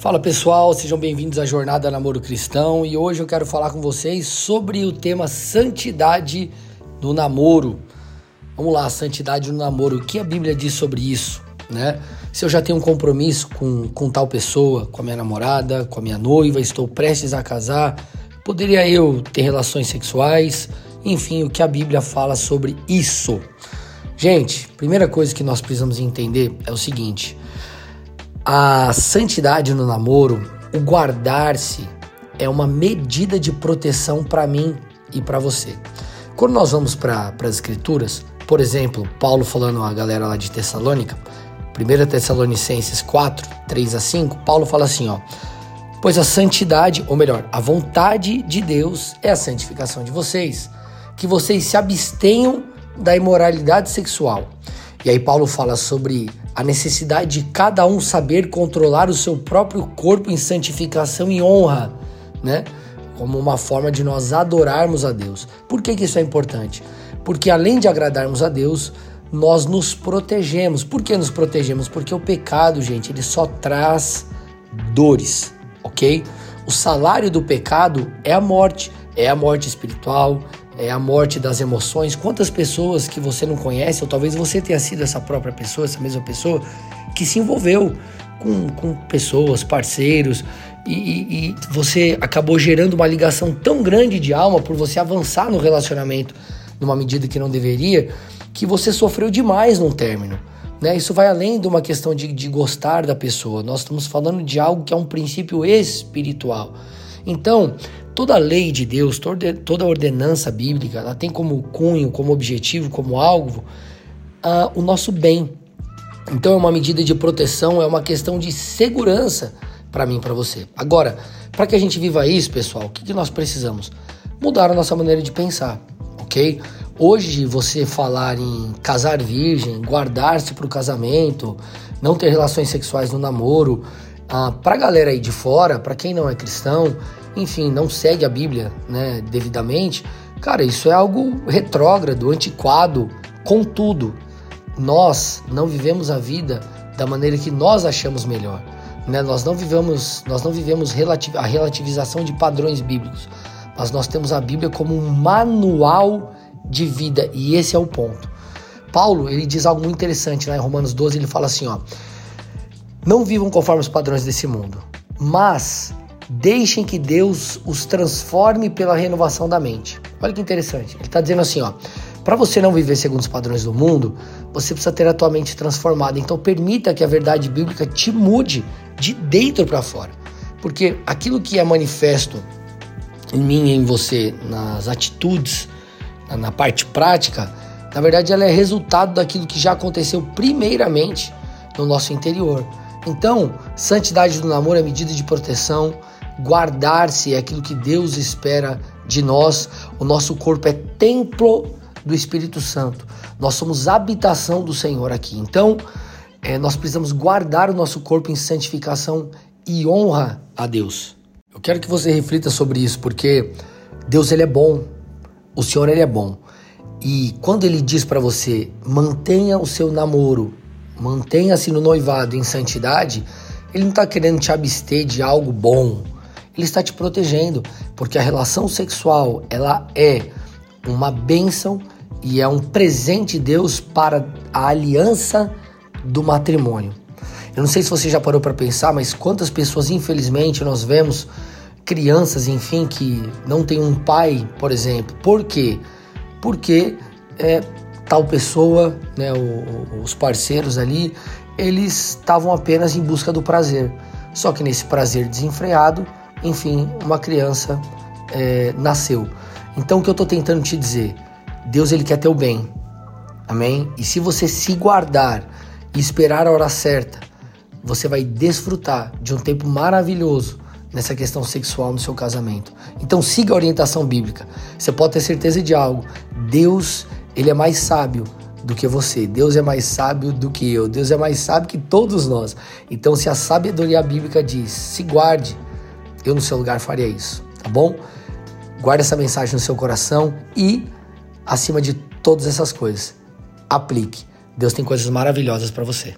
Fala pessoal, sejam bem-vindos à Jornada Namoro Cristão e hoje eu quero falar com vocês sobre o tema santidade no namoro. Vamos lá, santidade no namoro, o que a Bíblia diz sobre isso, né? Se eu já tenho um compromisso com, com tal pessoa, com a minha namorada, com a minha noiva, estou prestes a casar, poderia eu ter relações sexuais? Enfim, o que a Bíblia fala sobre isso. Gente, primeira coisa que nós precisamos entender é o seguinte: a santidade no namoro, o guardar-se, é uma medida de proteção para mim e para você. Quando nós vamos para as escrituras, por exemplo, Paulo falando a galera lá de Tessalônica, 1 Tessalonicenses 4, 3 a 5, Paulo fala assim, ó: Pois a santidade, ou melhor, a vontade de Deus é a santificação de vocês, que vocês se abstenham da imoralidade sexual. E aí Paulo fala sobre a necessidade de cada um saber controlar o seu próprio corpo em santificação e honra, né? Como uma forma de nós adorarmos a Deus. Por que, que isso é importante? Porque além de agradarmos a Deus, nós nos protegemos. Por que nos protegemos? Porque o pecado, gente, ele só traz dores, ok? O salário do pecado é a morte, é a morte espiritual, é a morte das emoções. Quantas pessoas que você não conhece, ou talvez você tenha sido essa própria pessoa, essa mesma pessoa, que se envolveu com, com pessoas, parceiros, e, e, e você acabou gerando uma ligação tão grande de alma por você avançar no relacionamento numa medida que não deveria, que você sofreu demais num término. Né? Isso vai além de uma questão de, de gostar da pessoa. Nós estamos falando de algo que é um princípio espiritual. Então, toda lei de Deus, toda ordenança bíblica, ela tem como cunho, como objetivo, como alvo uh, o nosso bem. Então é uma medida de proteção, é uma questão de segurança para mim, para você. Agora, para que a gente viva isso, pessoal, o que, que nós precisamos? Mudar a nossa maneira de pensar, ok? Hoje você falar em casar virgem, guardar-se para o casamento, não ter relações sexuais no namoro, ah, para a galera aí de fora, para quem não é cristão, enfim, não segue a Bíblia né, devidamente, cara, isso é algo retrógrado, antiquado. Contudo, nós não vivemos a vida da maneira que nós achamos melhor. Né? Nós não vivemos, nós não vivemos relativ a relativização de padrões bíblicos, mas nós temos a Bíblia como um manual de vida e esse é o ponto. Paulo ele diz algo muito interessante lá em Romanos 12, ele fala assim, ó: Não vivam conforme os padrões desse mundo, mas Deixem que Deus os transforme pela renovação da mente. Olha que interessante. Ele está dizendo assim, ó. Para você não viver segundo os padrões do mundo, você precisa ter a tua mente transformada. Então permita que a verdade bíblica te mude de dentro para fora. Porque aquilo que é manifesto em mim e em você, nas atitudes, na parte prática, na verdade ela é resultado daquilo que já aconteceu primeiramente no nosso interior. Então, santidade do namoro é medida de proteção, guardar-se é aquilo que Deus espera de nós. O nosso corpo é templo do Espírito Santo. Nós somos habitação do Senhor aqui. Então, é, nós precisamos guardar o nosso corpo em santificação e honra a Deus. Eu quero que você reflita sobre isso, porque Deus ele é bom. O Senhor ele é bom. E quando ele diz para você, mantenha o seu namoro, mantenha-se no noivado em santidade, ele não está querendo te abster de algo bom, ele está te protegendo, porque a relação sexual, ela é uma bênção e é um presente de Deus para a aliança do matrimônio. Eu não sei se você já parou para pensar, mas quantas pessoas, infelizmente, nós vemos crianças, enfim, que não tem um pai, por exemplo. Por quê? Porque é, tal pessoa, né, o, os parceiros ali, eles estavam apenas em busca do prazer. Só que nesse prazer desenfreado, enfim, uma criança é, nasceu. Então o que eu estou tentando te dizer? Deus ele quer teu bem, amém? E se você se guardar e esperar a hora certa, você vai desfrutar de um tempo maravilhoso nessa questão sexual no seu casamento. Então siga a orientação bíblica. Você pode ter certeza de algo. Deus, ele é mais sábio do que você. Deus é mais sábio do que eu. Deus é mais sábio que todos nós. Então se a sabedoria bíblica diz: "Se guarde eu no seu lugar faria isso, tá bom? Guarde essa mensagem no seu coração e, acima de todas essas coisas, aplique. Deus tem coisas maravilhosas para você.